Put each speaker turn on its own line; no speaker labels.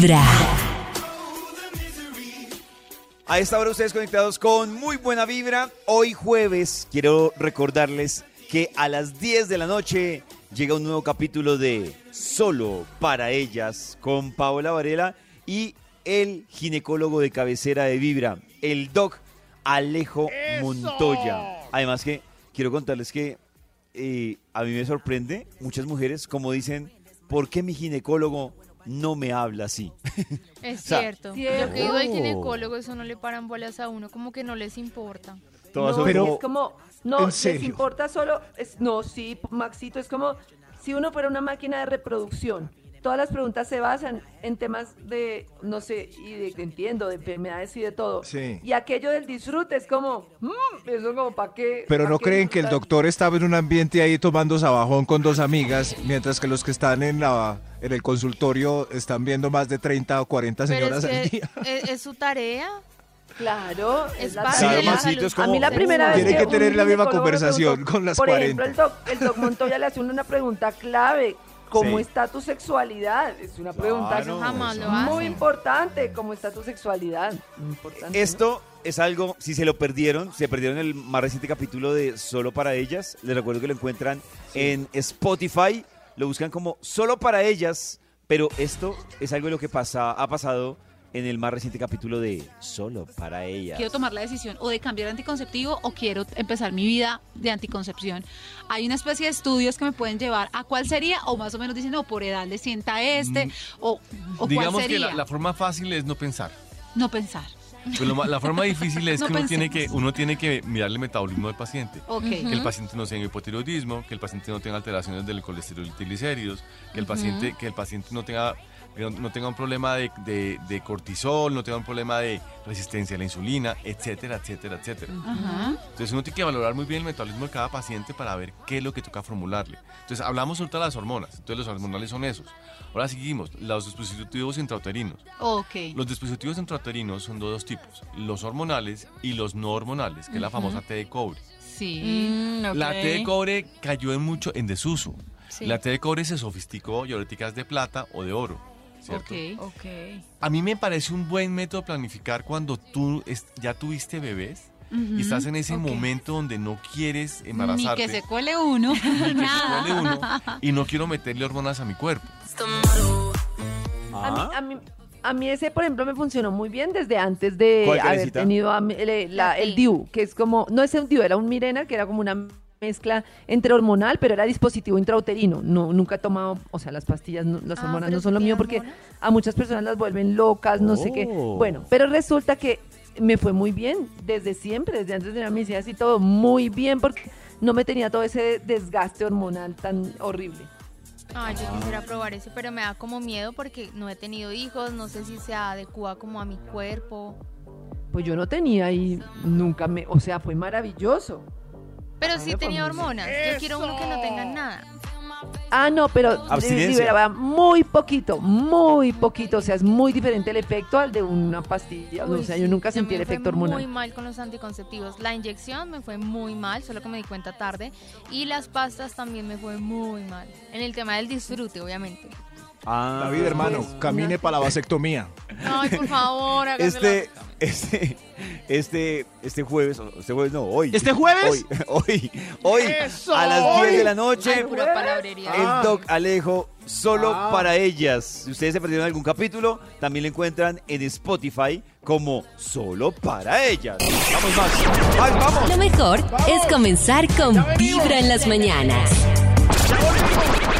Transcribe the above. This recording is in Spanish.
Vibra.
A esta hora ustedes conectados con muy buena vibra. Hoy jueves quiero recordarles que a las 10 de la noche llega un nuevo capítulo de Solo para ellas con Paola Varela y el ginecólogo de cabecera de Vibra, el doc Alejo Montoya. Además que quiero contarles que eh, a mí me sorprende muchas mujeres como dicen, ¿por qué mi ginecólogo no me habla así?
Es
O sea,
cierto.
cierto.
Lo que digo del
Oh.
ginecólogo, eso no le paran bolas a uno, como que no les importa.
Todas
no, pero
como-
es como, no,
¿En
les importa solo, es, no, sí, Maxito, es como si uno fuera una máquina de reproducción. Todas las preguntas se basan en temas de, no sé, y de, entiendo, de enfermedades y de todo.
Sí.
Y aquello del disfrute es como, mm, eso como para qué.
Pero
pa'
no
qué
creen que el doctor estaba en un ambiente ahí tomando sabajón con dos amigas, mientras que los que están en la en el consultorio están viendo más de 30 o 40
Pero
señoras al día.
es, es su tarea.
Claro,
Es parte de salud.
es como-
A mí la primera vez
Tiene que tener la misma conversación
preguntó,
con las
por
40.
ejemplo, el doc, el doc Montoya le hace una pregunta clave. ¿Cómo
Sí.
está tu sexualidad? Es una pregunta
Claro,
Jamás
eso.
lo
muy importante. ¿Cómo está tu sexualidad? Muy importante. ¿no?
Esto es algo, si se lo perdieron, se perdieron el más reciente capítulo de Solo para ellas, les recuerdo que lo encuentran en Spotify, lo buscan como Solo para ellas, pero esto es algo de lo que pasa, ha pasado en el más reciente capítulo de Solo para ellas.
quiero tomar la decisión o de cambiar anticonceptivo o quiero empezar mi vida de anticoncepción. Hay una especie de estudios que me pueden llevar a cuál sería o más o menos dicen, no, por edad le sienta este
Mm,
o, o cuál
Digamos que la forma fácil es no pensar.
No pensar.
Pero lo ma- la forma difícil es
No
que uno tiene que uno tiene que mirar el metabolismo del paciente.
Ok.
Que el paciente no tenga hipotiroidismo, que el paciente no tenga alteraciones del colesterol y triglicéridos, que el paciente que el paciente no tenga no- no tenga un problema de, de- de cortisol, no tenga un problema de resistencia a la insulina, etcétera, etcétera, etcétera.
Ajá.
Entonces uno tiene que valorar muy bien el metabolismo de cada paciente para ver qué es lo que toca formularle. Entonces hablamos ahorita de las hormonas. Entonces los hormonales son esos. Ahora seguimos, los dispositivos intrauterinos.
Ok.
Los dispositivos intrauterinos son de dos tipos, los hormonales y los no hormonales, que es la famosa T de cobre.
Sí.
La T de cobre cayó en mucho en desuso.
Sí.
La T de cobre se sofisticó y ahorita es de plata o de oro. ¿Cierto?
Ok.
Ok.
A mí me parece un buen método planificar cuando tú ya tuviste bebés y estás en ese momento donde no quieres
Ni
embarazarte.
que se cuele uno.
ni que se cuele uno, y no quiero meterle hormonas a mi cuerpo.
A mí,
Ah,
a, mí, a mí ese, por ejemplo, me funcionó muy bien desde antes de
¿Cuál,
haber tenido a el, la-. DIU, que es como, no es un DIU, era un Mirena, que era como una mezcla entre hormonal, pero era dispositivo intrauterino. No, nunca he tomado, o sea, las pastillas, no- las
Ah,
hormonas no son lo mío porque
hormonas.
a muchas personas las vuelven locas, no sé qué.
Oh.
Bueno, pero resulta que me fue muy bien desde siempre, desde antes de la mis y todo, muy bien porque no me tenía todo ese desgaste hormonal tan horrible.
Ay, yo quisiera probar eso, pero me da como miedo porque no he tenido hijos, no sé si se adecua como a mi cuerpo.
Pues yo no tenía y nunca me, o sea, fue maravilloso.
Pero sí tenía
muy
hormonas. Yo quiero uno que no tenga nada.
Ah, no, pero liberaba muy poquito, muy poquito. O sea, es muy diferente el efecto al de una pastilla.
Uy,
o sea,
sí,
yo nunca
a
sentí el
me fue
efecto
Muy
hormonal.
mal con los anticonceptivos. La inyección me fue muy mal, solo que me di cuenta tarde. Y las pastas también me fue muy mal. En el tema del disfrute, obviamente.
ah,
David, hermano,
pues,
camine
una-
para la vasectomía.
Ay, por favor, hágame
Este, este, este, este jueves, este jueves no, hoy.
¿Este jueves?
Hoy, hoy, hoy, a las 10 de la noche,
Ay, pura palabrería.
el Doc Alejo, solo
Ah.
para ellas. Si ustedes se perdieron algún capítulo, también lo encuentran en Spotify como Solo para ellas. Vamos, Max. Max, vamos.
Lo mejor es comenzar con Vibra en las mañanas.
¡Ya volvimos!